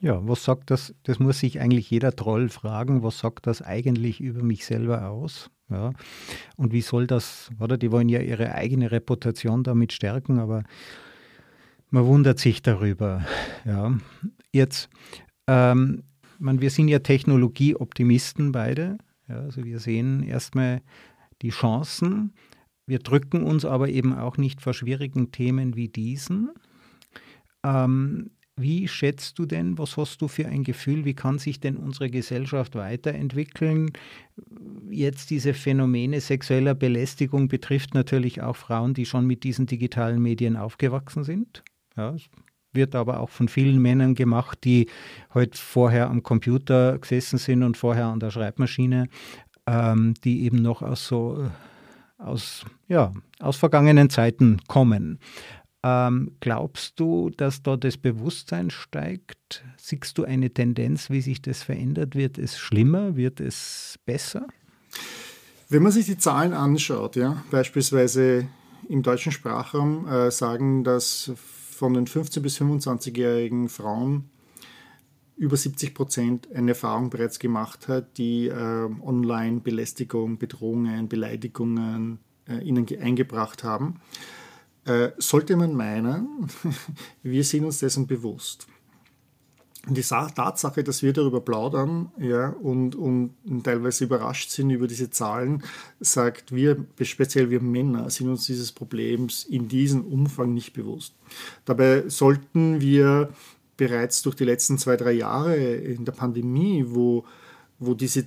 Ja, was sagt das? Das muss sich eigentlich jeder Troll fragen. Was sagt das eigentlich über mich selber aus? Ja. Und wie soll das, oder? Die wollen ja ihre eigene Reputation damit stärken, aber man wundert sich darüber. Ja. Jetzt, ähm, man, wir sind ja Technologieoptimisten beide. Ja, also wir sehen erstmal die Chancen. Wir drücken uns aber eben auch nicht vor schwierigen Themen wie diesen. Ähm, wie schätzt du denn, was hast du für ein Gefühl, wie kann sich denn unsere Gesellschaft weiterentwickeln? Jetzt diese Phänomene sexueller Belästigung betrifft natürlich auch Frauen, die schon mit diesen digitalen Medien aufgewachsen sind. Ja, wird aber auch von vielen Männern gemacht, die heute halt vorher am Computer gesessen sind und vorher an der Schreibmaschine, ähm, die eben noch aus so aus, ja, aus vergangenen Zeiten kommen. Ähm, glaubst du, dass da das Bewusstsein steigt? Siehst du eine Tendenz, wie sich das verändert? Wird es schlimmer? Wird es besser? Wenn man sich die Zahlen anschaut, ja, beispielsweise im deutschen Sprachraum äh, sagen, dass von den 15- bis 25-jährigen Frauen über 70 Prozent eine Erfahrung bereits gemacht hat, die äh, Online-Belästigung, Bedrohungen, Beleidigungen äh, ihnen eingebracht haben, äh, sollte man meinen, wir sind uns dessen bewusst. Die Tatsache, dass wir darüber plaudern ja, und, und teilweise überrascht sind über diese Zahlen, sagt, wir, speziell wir Männer, sind uns dieses Problems in diesem Umfang nicht bewusst. Dabei sollten wir bereits durch die letzten zwei, drei Jahre in der Pandemie, wo, wo, diese,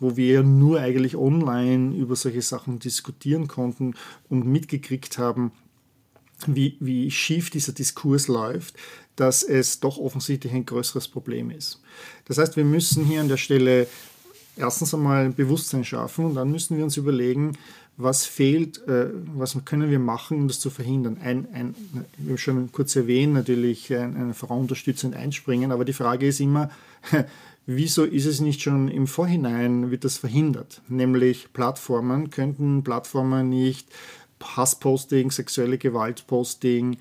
wo wir nur eigentlich online über solche Sachen diskutieren konnten und mitgekriegt haben, wie, wie schief dieser Diskurs läuft, dass es doch offensichtlich ein größeres Problem ist. Das heißt, wir müssen hier an der Stelle erstens einmal ein Bewusstsein schaffen und dann müssen wir uns überlegen, was fehlt, äh, was können wir machen, um das zu verhindern. Ein, ein, wir haben schon kurz erwähnt, natürlich eine Frau unterstützend einspringen, aber die Frage ist immer, wieso ist es nicht schon im Vorhinein, wird das verhindert? Nämlich Plattformen, könnten Plattformen nicht Hassposting, sexuelle Gewaltposting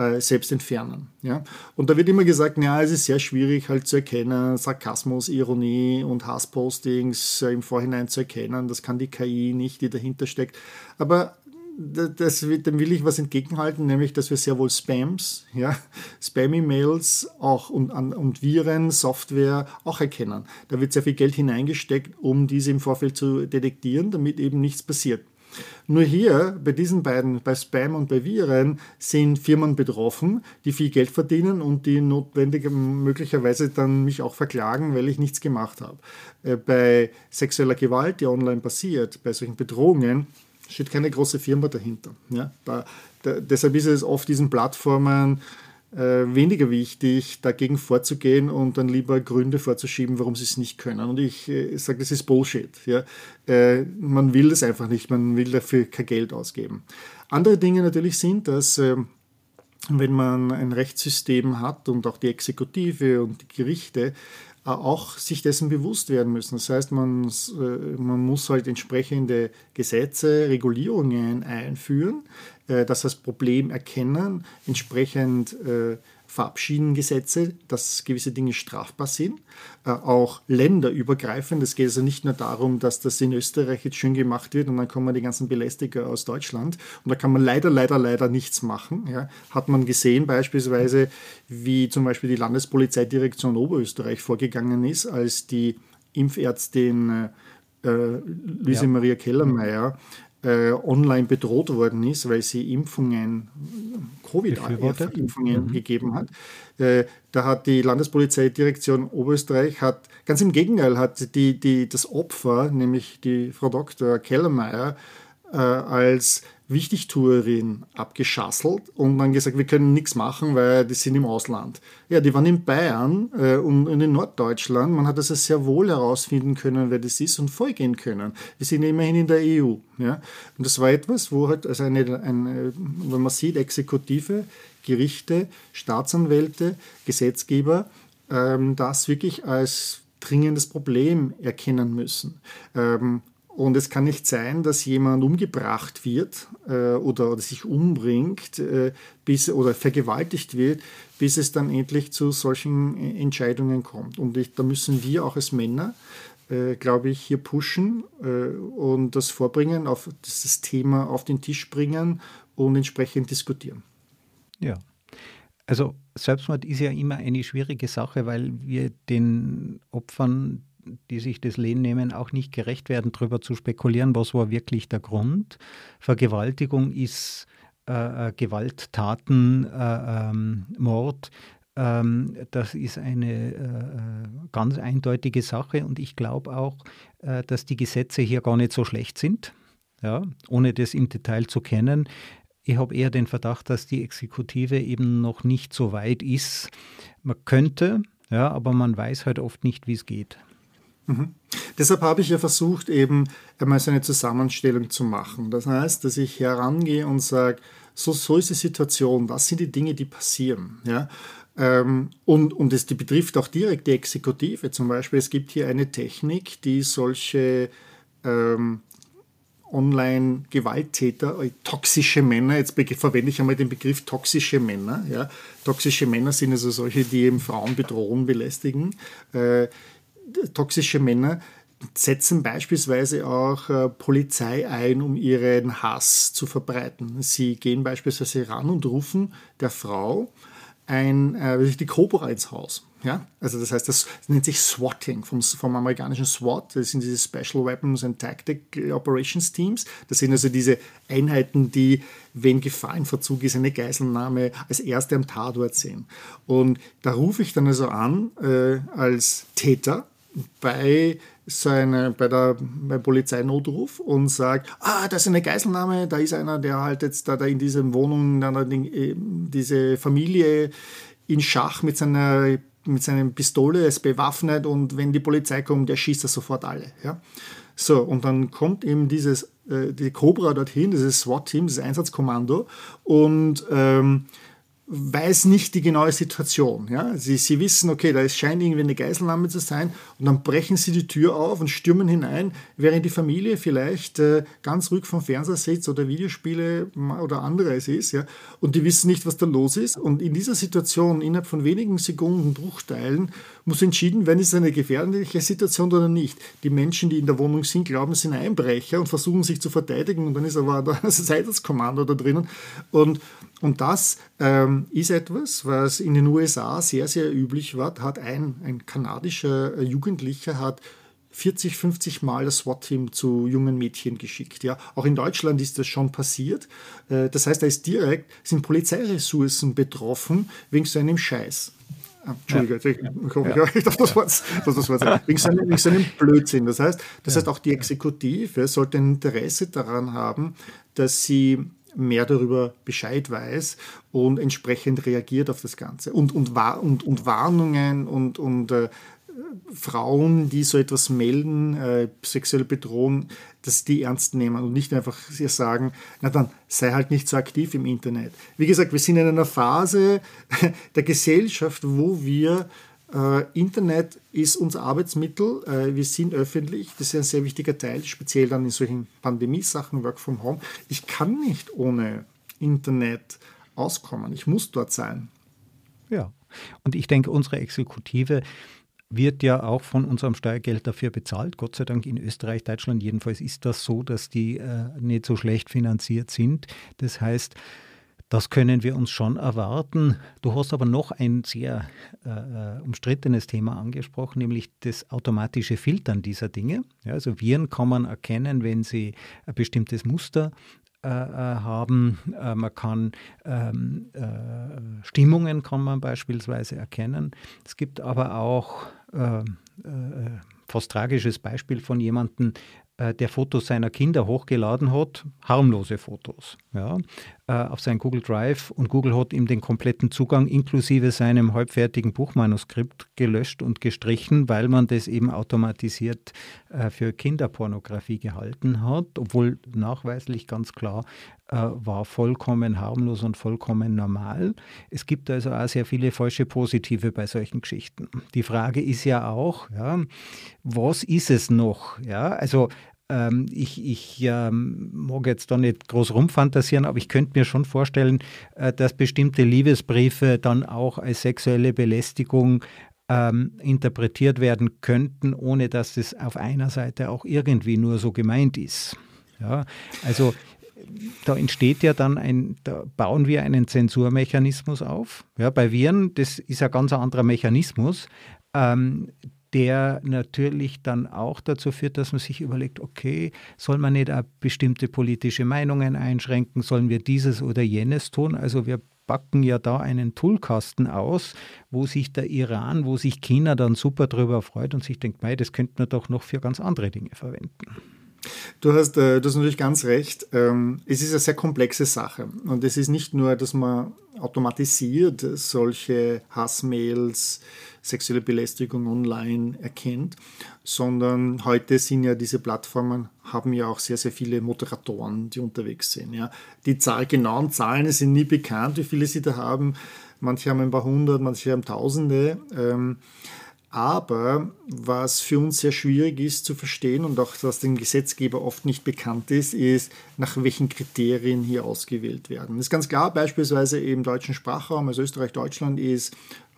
äh, selbst entfernen. Ja? Und da wird immer gesagt, ja, es ist sehr schwierig halt zu erkennen, Sarkasmus, Ironie und Hasspostings äh, im Vorhinein zu erkennen. Das kann die KI nicht, die dahinter steckt. Aber das, dem will ich was entgegenhalten, nämlich dass wir sehr wohl Spams, ja, Spam-E-Mails auch und, und Viren, Software auch erkennen. Da wird sehr viel Geld hineingesteckt, um diese im Vorfeld zu detektieren, damit eben nichts passiert. Nur hier, bei diesen beiden, bei Spam und bei Viren, sind Firmen betroffen, die viel Geld verdienen und die notwendig möglicherweise dann mich auch verklagen, weil ich nichts gemacht habe. Äh, bei sexueller Gewalt, die online passiert, bei solchen Bedrohungen, steht keine große Firma dahinter. Ja? Da, da, deshalb ist es oft diesen Plattformen äh, weniger wichtig, dagegen vorzugehen und dann lieber Gründe vorzuschieben, warum sie es nicht können. Und ich äh, sage, das ist Bullshit. Ja? Äh, man will das einfach nicht, man will dafür kein Geld ausgeben. Andere Dinge natürlich sind, dass äh, wenn man ein Rechtssystem hat und auch die Exekutive und die Gerichte äh, auch sich dessen bewusst werden müssen. Das heißt, man, man muss halt entsprechende Gesetze, Regulierungen einführen, dass das Problem erkennen, entsprechend äh, verabschieden Gesetze, dass gewisse Dinge strafbar sind, äh, auch länderübergreifend. Es geht also nicht nur darum, dass das in Österreich jetzt schön gemacht wird und dann kommen die ganzen Belästiger aus Deutschland und da kann man leider, leider, leider nichts machen. Ja. Hat man gesehen beispielsweise, wie zum Beispiel die Landespolizeidirektion Oberösterreich vorgegangen ist, als die Impfärztin äh, Luise ja. Maria Kellermeier äh, online bedroht worden ist, weil sie Impfungen, Covid-Impfungen mhm. gegeben hat. Äh, da hat die Landespolizeidirektion Oberösterreich hat, ganz im Gegenteil, hat die, die, das Opfer, nämlich die Frau Dr. Kellermeier, äh, als Wichtigtuerin abgeschasselt und dann gesagt, wir können nichts machen, weil die sind im Ausland. Ja, die waren in Bayern äh, und, in Norddeutschland. Man hat also sehr wohl herausfinden können, wer das ist und vorgehen können. Wir sind immerhin in der EU. Ja? Und das war etwas, wo halt, also eine, eine, wenn man sieht, Exekutive, Gerichte, Staatsanwälte, Gesetzgeber, ähm, das wirklich als dringendes Problem erkennen müssen. Ähm, und es kann nicht sein, dass jemand umgebracht wird äh, oder, oder, sich umbringt äh, bis, oder vergewaltigt wird, bis es dann endlich zu solchen äh, Entscheidungen kommt. Und ich, da müssen wir auch als Männer, äh, glaube ich, hier pushen äh, und das vorbringen, auf das, das Thema auf den Tisch bringen und entsprechend diskutieren. Ja. Also Selbstmord ist ja immer eine schwierige Sache, weil wir den Opfern die sich das Lehen nehmen, auch nicht gerecht werden, darüber zu spekulieren, was war wirklich der Grund. Vergewaltigung ist äh, äh Gewalttaten, äh, ähm, Mord. Ähm, das ist eine äh, ganz eindeutige Sache und ich glaube auch, äh, dass die Gesetze hier gar nicht so schlecht sind, ja, ohne das im Detail zu kennen. Ich habe eher den Verdacht, dass die Exekutive eben noch nicht so weit ist. Man könnte, ja, aber man weiß halt oft nicht, wie es geht. Mhm. Deshalb habe ich ja versucht, eben einmal so eine Zusammenstellung zu machen. Das heißt, dass ich herangehe und sage, so, so ist die Situation, was sind die Dinge, die passieren. Ja? Ähm, und, und es betrifft auch direkt die Exekutive. Zum Beispiel, es gibt hier eine Technik, die solche ähm, Online-Gewalttäter, äh, toxische Männer, jetzt verwende ich einmal den Begriff toxische Männer. Ja? Toxische Männer sind also solche, die eben Frauen bedrohen, belästigen. Äh, toxische Männer setzen beispielsweise auch äh, Polizei ein, um ihren Hass zu verbreiten. Sie gehen beispielsweise ran und rufen der Frau ein, äh, die Cobra ins Haus. Ja? Also das heißt, das nennt sich SWATing vom, vom amerikanischen SWAT. Das sind diese Special Weapons and Tactic Operations Teams. Das sind also diese Einheiten, die, wenn Gefahr in Verzug ist, eine Geiselnahme als erste am Tatort sehen. Und da rufe ich dann also an äh, als Täter bei seine, bei der beim Polizeinotruf und sagt, ah, das ist eine Geiselnahme, da ist einer, der halt jetzt da, da in dieser Wohnung diese Familie in Schach mit seiner mit seiner Pistole ist bewaffnet und wenn die Polizei kommt, der schießt er sofort alle. Ja? So, und dann kommt eben dieses, äh, die Cobra dorthin, dieses SWAT-Team, dieses Einsatzkommando und ähm, weiß nicht die genaue Situation. Ja? Sie, sie wissen, okay, da scheint irgendwie eine Geiselnahme zu sein und dann brechen sie die Tür auf und stürmen hinein, während die Familie vielleicht äh, ganz ruhig vom Fernseher sitzt oder Videospiele oder anderes ist. Ja? Und die wissen nicht, was da los ist. Und in dieser Situation, innerhalb von wenigen Sekunden, Bruchteilen, muss entschieden werden, ist es eine gefährliche Situation oder nicht. Die Menschen, die in der Wohnung sind, glauben, es sind Einbrecher und versuchen sich zu verteidigen und dann ist aber das Einsatzkommando da drinnen. Und, und das ähm, ist etwas, was in den USA sehr, sehr üblich war. Hat ein, ein kanadischer Jugendlicher hat 40, 50 Mal das SWAT-Team zu jungen Mädchen geschickt. Ja. Auch in Deutschland ist das schon passiert. Äh, das heißt, da ist direkt, sind Polizeiressourcen betroffen wegen so einem Scheiß. Entschuldige, ja. ich, hoffe, ja. ich darf das Wort, das, sagen. Wegen so, einem, wegen so einem Blödsinn. Das heißt, das heißt, auch die Exekutive sollte ein Interesse daran haben, dass sie mehr darüber Bescheid weiß und entsprechend reagiert auf das Ganze. Und, und, und, und Warnungen und, und äh, Frauen, die so etwas melden, äh, sexuelle Bedrohung, dass die ernst nehmen und nicht einfach sagen, na dann sei halt nicht so aktiv im Internet. Wie gesagt, wir sind in einer Phase der Gesellschaft, wo wir äh, Internet ist unser Arbeitsmittel, äh, wir sind öffentlich, das ist ein sehr wichtiger Teil, speziell dann in solchen Pandemiesachen, Work from Home. Ich kann nicht ohne Internet auskommen, ich muss dort sein. Ja, und ich denke, unsere Exekutive wird ja auch von unserem Steuergeld dafür bezahlt. Gott sei Dank in Österreich, Deutschland jedenfalls ist das so, dass die äh, nicht so schlecht finanziert sind. Das heißt, das können wir uns schon erwarten. Du hast aber noch ein sehr äh, äh umstrittenes Thema angesprochen, nämlich das automatische Filtern dieser Dinge. Ja, also Viren kann man erkennen, wenn sie ein bestimmtes Muster äh, äh, haben. Man kann ähm, äh, Stimmungen kann man beispielsweise erkennen. Es gibt aber auch äh, fast tragisches Beispiel von jemandem, äh, der Fotos seiner Kinder hochgeladen hat, harmlose Fotos, ja, äh, auf sein Google Drive und Google hat ihm den kompletten Zugang inklusive seinem halbfertigen Buchmanuskript gelöscht und gestrichen, weil man das eben automatisiert äh, für Kinderpornografie gehalten hat, obwohl nachweislich ganz klar war vollkommen harmlos und vollkommen normal. Es gibt also auch sehr viele falsche Positive bei solchen Geschichten. Die Frage ist ja auch, ja, was ist es noch? Ja, also ähm, ich, ich ähm, mag jetzt da nicht groß rumfantasieren, aber ich könnte mir schon vorstellen, äh, dass bestimmte Liebesbriefe dann auch als sexuelle Belästigung ähm, interpretiert werden könnten, ohne dass es auf einer Seite auch irgendwie nur so gemeint ist. Ja, also da entsteht ja dann ein, da bauen wir einen Zensurmechanismus auf. Ja, bei Viren, das ist ein ganz anderer Mechanismus. Ähm, der natürlich dann auch dazu führt, dass man sich überlegt, okay, soll man nicht auch bestimmte politische Meinungen einschränken, sollen wir dieses oder jenes tun? Also wir backen ja da einen Toolkasten aus, wo sich der Iran, wo sich China dann super drüber freut und sich denkt, mei, das könnte man doch noch für ganz andere Dinge verwenden. Du hast, äh, du hast natürlich ganz recht. Ähm, es ist eine sehr komplexe Sache. Und es ist nicht nur, dass man automatisiert solche Hassmails, sexuelle Belästigung online erkennt, sondern heute sind ja diese Plattformen, haben ja auch sehr, sehr viele Moderatoren, die unterwegs sind. Ja. Die Zahl, genauen Zahlen sind nie bekannt, wie viele sie da haben. Manche haben ein paar hundert, manche haben tausende. Ähm, aber was für uns sehr schwierig ist zu verstehen und auch was dem Gesetzgeber oft nicht bekannt ist, ist, nach welchen Kriterien hier ausgewählt werden. Das ist ganz klar, beispielsweise im deutschen Sprachraum, also Österreich-Deutschland, ist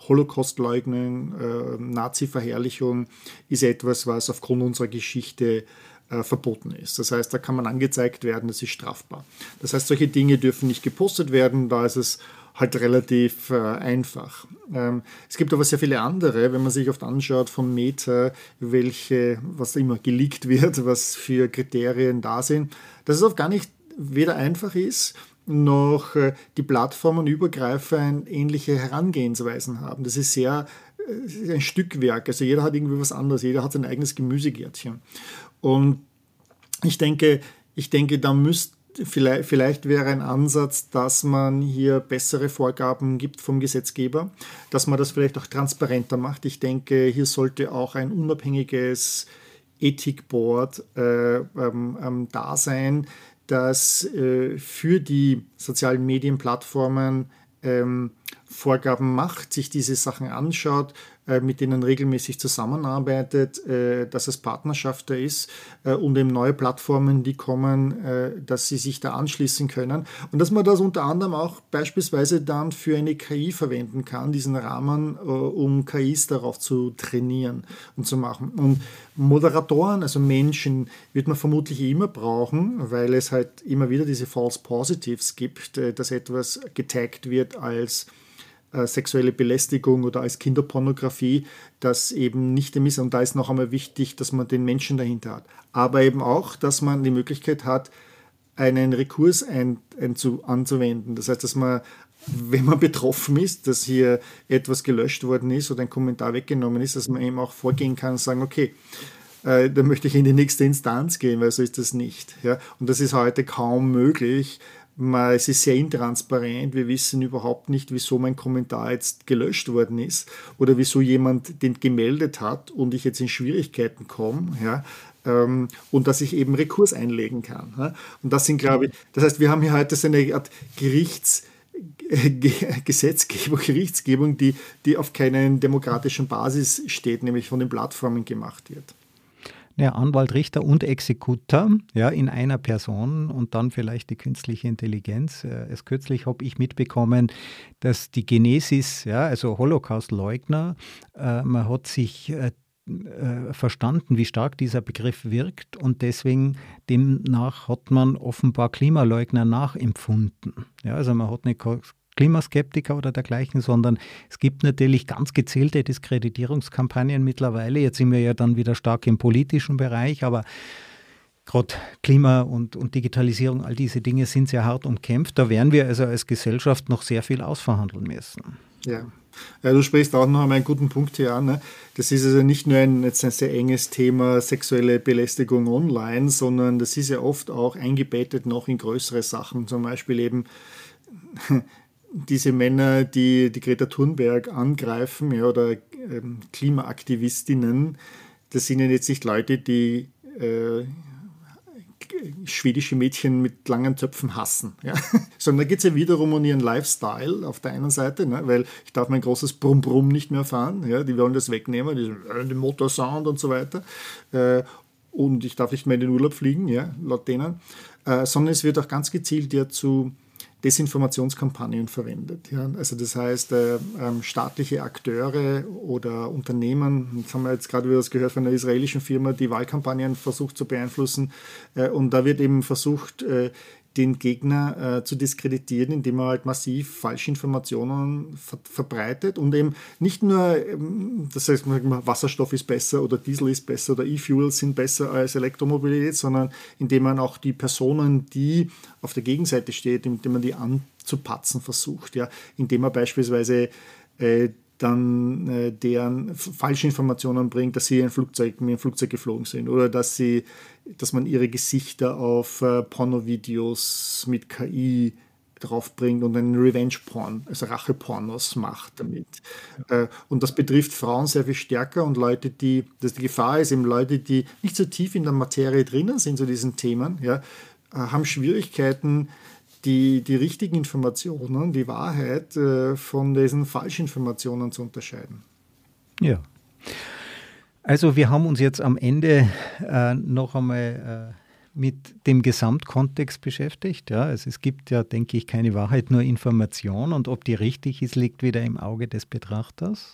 Holocaustleugnung, äh, Nazi-Verherrlichung ist etwas, was aufgrund unserer Geschichte äh, verboten ist. Das heißt, da kann man angezeigt werden, das ist strafbar. Das heißt, solche Dinge dürfen nicht gepostet werden, da ist es halt relativ äh, einfach. Ähm, es gibt aber sehr viele andere, wenn man sich oft anschaut von Meta, welche, was immer geleakt wird, was für Kriterien da sind, dass es oft gar nicht weder einfach ist, noch äh, die Plattformen übergreifend ähnliche Herangehensweisen haben. Das ist sehr äh, ein Stückwerk. Also jeder hat irgendwie was anderes, jeder hat sein eigenes Gemüsegärtchen. Und ich denke, ich denke, da müsste Vielleicht, vielleicht, wäre ein Ansatz, dass man hier bessere Vorgaben gibt vom Gesetzgeber, dass man das vielleicht auch transparenter macht. Ich denke, hier sollte auch ein unabhängiges Ethikboard äh, ähm, ähm, da sein, das äh, für die sozialen Medienplattformen ähm, Vorgaben macht, sich diese Sachen anschaut, mit denen regelmäßig zusammenarbeitet, äh, dass es Partnerschafter ist äh, und eben neue Plattformen, die kommen, dass sie sich da anschließen können und dass man das unter anderem auch beispielsweise dann für eine KI verwenden kann, diesen Rahmen, um KIs darauf zu trainieren und zu machen. Und Moderatoren, also Menschen, wird man vermutlich immer brauchen, weil es halt immer wieder diese False Positives gibt, dass etwas getaggt wird als äh, sexuelle Belästigung oder als Kinderpornografie, das eben nicht dem ist. Und da ist noch einmal wichtig, dass man den Menschen dahinter hat. Aber eben auch, dass man die Möglichkeit hat, einen Rekurs ein, ein zu, anzuwenden. Das heißt, dass man, wenn man betroffen ist, dass hier etwas gelöscht worden ist oder ein Kommentar weggenommen ist, dass man eben auch vorgehen kann und sagen, okay, äh, dann möchte ich in die nächste Instanz gehen, weil so ist das nicht. Ja? Und das ist heute kaum möglich, es ist sehr intransparent. Wir wissen überhaupt nicht, wieso mein Kommentar jetzt gelöscht worden ist oder wieso jemand den gemeldet hat und ich jetzt in Schwierigkeiten komme. Ja, ähm, und dass ich eben Rekurs einlegen kann. Und das sind, glaube ich, das heißt, wir haben hier heute so eine Art Gerichts- Gesetzgebung, Gerichtsgebung, die, die auf keiner demokratischen Basis steht, nämlich von den Plattformen gemacht wird. Ja, Anwalt, Richter und Exekutor ja, in einer Person und dann vielleicht die künstliche Intelligenz. Äh, erst kürzlich habe ich mitbekommen, dass die Genesis, ja, also Holocaust-Leugner, äh, man hat sich äh, äh, verstanden, wie stark dieser Begriff wirkt und deswegen demnach hat man offenbar Klimaleugner nachempfunden. Ja, also man hat nicht Klimaskeptiker oder dergleichen, sondern es gibt natürlich ganz gezielte Diskreditierungskampagnen mittlerweile. Jetzt sind wir ja dann wieder stark im politischen Bereich, aber gerade Klima und, und Digitalisierung, all diese Dinge sind sehr hart umkämpft. Da werden wir also als Gesellschaft noch sehr viel ausverhandeln müssen. Ja, Ja, du sprichst auch noch einmal einen guten Punkt hier an. Ne? Das ist also nicht nur ein, jetzt ein sehr enges Thema sexuelle Belästigung online, sondern das ist ja oft auch eingebettet noch in größere Sachen. Zum Beispiel eben diese Männer, die die Greta Thunberg angreifen ja, oder ähm, Klimaaktivistinnen. Das sind ja jetzt nicht Leute, die äh, schwedische Mädchen mit langen Zöpfen hassen. Ja? Sondern da geht es ja wiederum um ihren Lifestyle auf der einen Seite, ne? weil ich darf mein großes Brumm-Brumm nicht mehr fahren. Ja? Die wollen das wegnehmen, die, äh, den Motorsound und so weiter. Äh, und ich darf nicht mehr in den Urlaub fliegen, ja, laut denen. Äh, sondern es wird auch ganz gezielt ja zu Desinformationskampagnen verwendet. Ja? Also das heißt, äh, ähm, staatliche Akteure oder Unternehmen, das haben wir jetzt gerade wieder das gehört von einer israelischen Firma, die Wahlkampagnen versucht zu beeinflussen. Äh, und da wird eben versucht, äh, den Gegner äh, zu diskreditieren, indem er halt massiv falsche Informationen ver verbreitet und eben nicht nur, ähm, das heißt, Wasserstoff ist besser oder Diesel ist besser oder E-Fuels sind besser als Elektromobilität, sondern indem man auch die Personen, die auf der Gegenseite steht, indem man die anzupatzen versucht, ja, indem man beispielsweise äh, dann äh, deren falsche Informationen bringt, dass sie ein Flugzeug, mit einem Flugzeug geflogen sind oder dass sie, dass man ihre Gesichter auf äh, Pornovideos mit KI draufbringt und einen Revenge-Porn, also Rache-Pornos macht damit. Äh, und das betrifft Frauen sehr viel stärker und Leute, die, das die Gefahr ist eben Leute, die nicht so tief in der Materie drinnen sind zu diesen Themen, ja, äh, haben Schwierigkeiten, die, die richtigen Informationen, die Wahrheit äh, von diesen Falschinformationen zu unterscheiden. Ja. Also wir haben uns jetzt am Ende äh, noch einmal äh, mit dem Gesamtkontext beschäftigt. Ja, also es gibt ja, denke ich, keine Wahrheit, nur Information und ob die richtig ist, liegt wieder im Auge des Betrachters.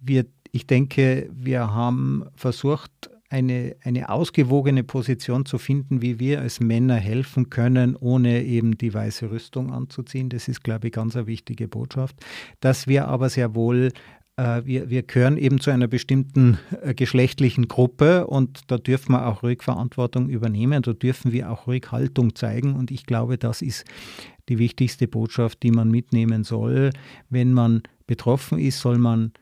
Wir, ich denke, wir haben versucht, eine, eine ausgewogene Position zu finden, wie wir als Männer helfen können, ohne eben die weiße Rüstung anzuziehen. Das ist, glaube ich, ganz eine wichtige Botschaft. Dass wir aber sehr wohl äh, wir, wir gehören eben zu einer bestimmten äh, geschlechtlichen Gruppe und da dürfen wir auch ruhig Verantwortung übernehmen, da dürfen wir auch ruhig Haltung zeigen und ich glaube, das ist die wichtigste Botschaft, die man mitnehmen soll. Wenn man betroffen ist, soll man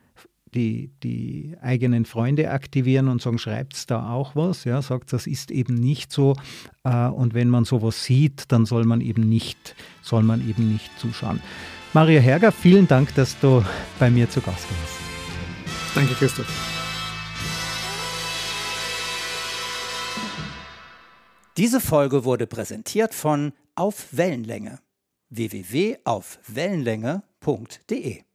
die, die eigenen Freunde aktivieren und sagen, schreibt da auch was, ja, sagt, das ist eben nicht so. Äh, und wenn man sowas sieht, dann soll man eben nicht, soll man eben nicht zuschauen. Mario Herger, vielen Dank, dass du bei mir zu Gast warst. Danke, Christoph. Diese Folge wurde präsentiert von Auf Wellenlänge www.aufwellenlänge.de